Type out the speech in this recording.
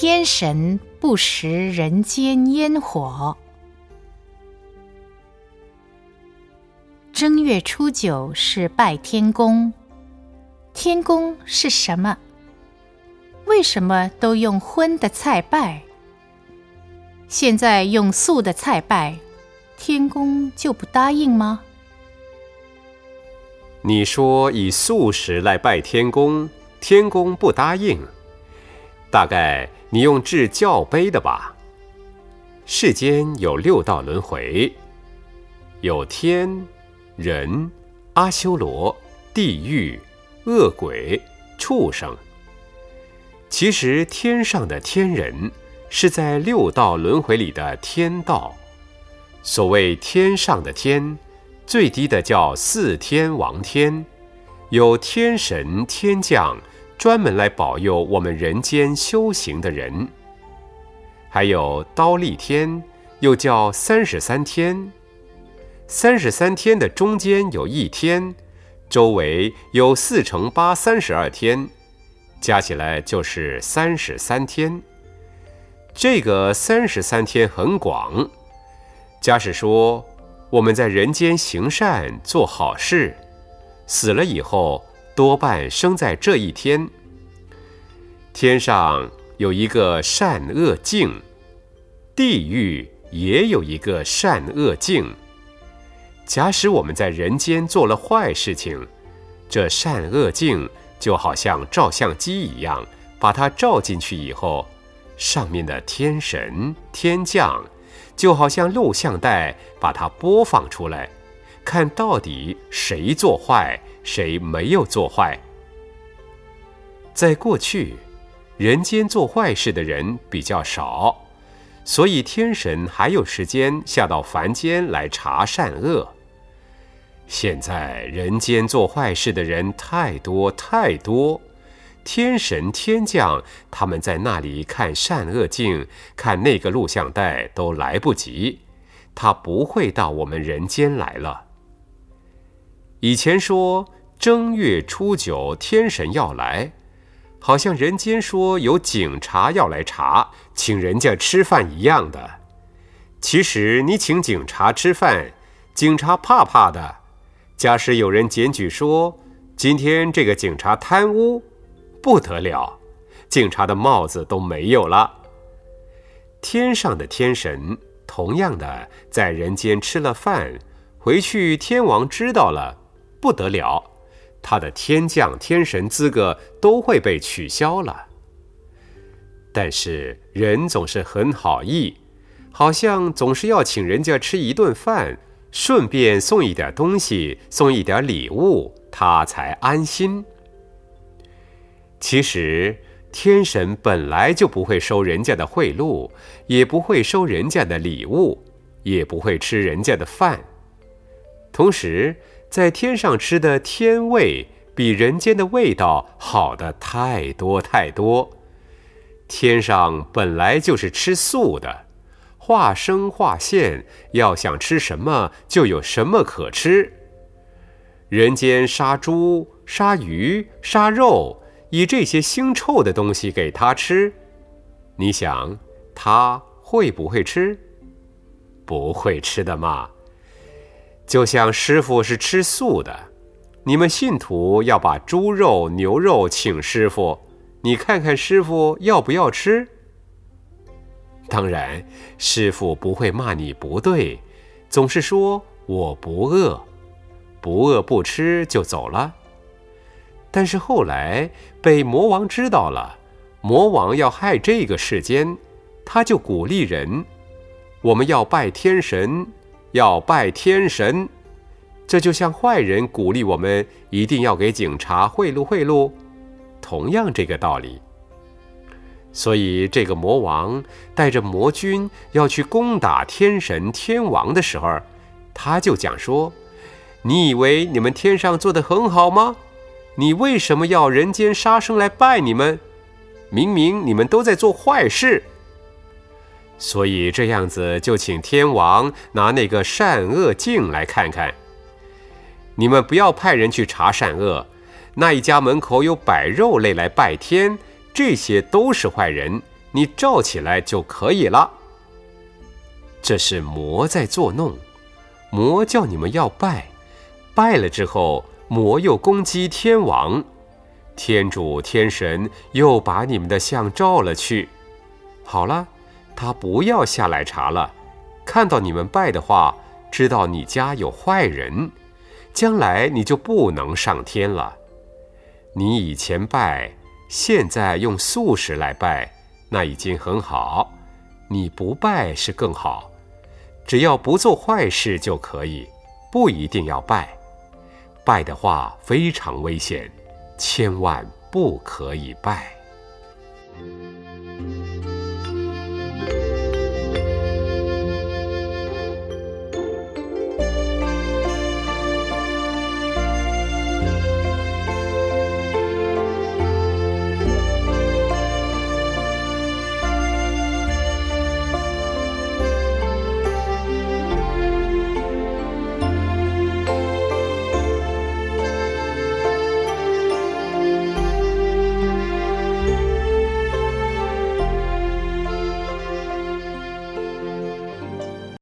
天神不食人间烟火。正月初九是拜天公，天公是什么？为什么都用荤的菜拜？现在用素的菜拜，天公就不答应吗？你说以素食来拜天公，天公不答应，大概你用制教碑的吧？世间有六道轮回，有天。人、阿修罗、地狱、恶鬼、畜生。其实天上的天人是在六道轮回里的天道。所谓天上的天，最低的叫四天王天，有天神天将专门来保佑我们人间修行的人。还有刀立天，又叫三十三天。三十三天的中间有一天，周围有四乘八三十二天，加起来就是三十三天。这个三十三天很广。假使说我们在人间行善做好事，死了以后多半生在这一天。天上有一个善恶镜，地狱也有一个善恶镜。假使我们在人间做了坏事情，这善恶镜就好像照相机一样，把它照进去以后，上面的天神天将就好像录像带，把它播放出来，看到底谁做坏，谁没有做坏。在过去，人间做坏事的人比较少，所以天神还有时间下到凡间来查善恶。现在人间做坏事的人太多太多，天神天将他们在那里看善恶镜，看那个录像带都来不及，他不会到我们人间来了。以前说正月初九天神要来，好像人间说有警察要来查，请人家吃饭一样的。其实你请警察吃饭，警察怕怕的。假使有人检举说，今天这个警察贪污，不得了，警察的帽子都没有了。天上的天神同样的在人间吃了饭，回去天王知道了，不得了，他的天降天神资格都会被取消了。但是人总是很好意，好像总是要请人家吃一顿饭。顺便送一点东西，送一点礼物，他才安心。其实天神本来就不会收人家的贿赂，也不会收人家的礼物，也不会吃人家的饭。同时，在天上吃的天味比人间的味道好的太多太多。天上本来就是吃素的。化生化现，要想吃什么就有什么可吃。人间杀猪、杀鱼、杀肉，以这些腥臭的东西给他吃，你想他会不会吃？不会吃的嘛。就像师傅是吃素的，你们信徒要把猪肉、牛肉请师傅，你看看师傅要不要吃？当然，师傅不会骂你不对，总是说我不饿，不饿不吃就走了。但是后来被魔王知道了，魔王要害这个世间，他就鼓励人：我们要拜天神，要拜天神。这就像坏人鼓励我们一定要给警察贿赂贿赂，同样这个道理。所以，这个魔王带着魔军要去攻打天神天王的时候，他就讲说：“你以为你们天上做的很好吗？你为什么要人间杀生来拜你们？明明你们都在做坏事。所以这样子，就请天王拿那个善恶镜来看看。你们不要派人去查善恶，那一家门口有摆肉类来拜天。”这些都是坏人，你罩起来就可以了。这是魔在作弄，魔叫你们要拜，拜了之后，魔又攻击天王，天主天神又把你们的像照了去。好了，他不要下来查了，看到你们拜的话，知道你家有坏人，将来你就不能上天了。你以前拜，现在用素食来拜，那已经很好。你不拜是更好，只要不做坏事就可以，不一定要拜。拜的话非常危险，千万不可以拜。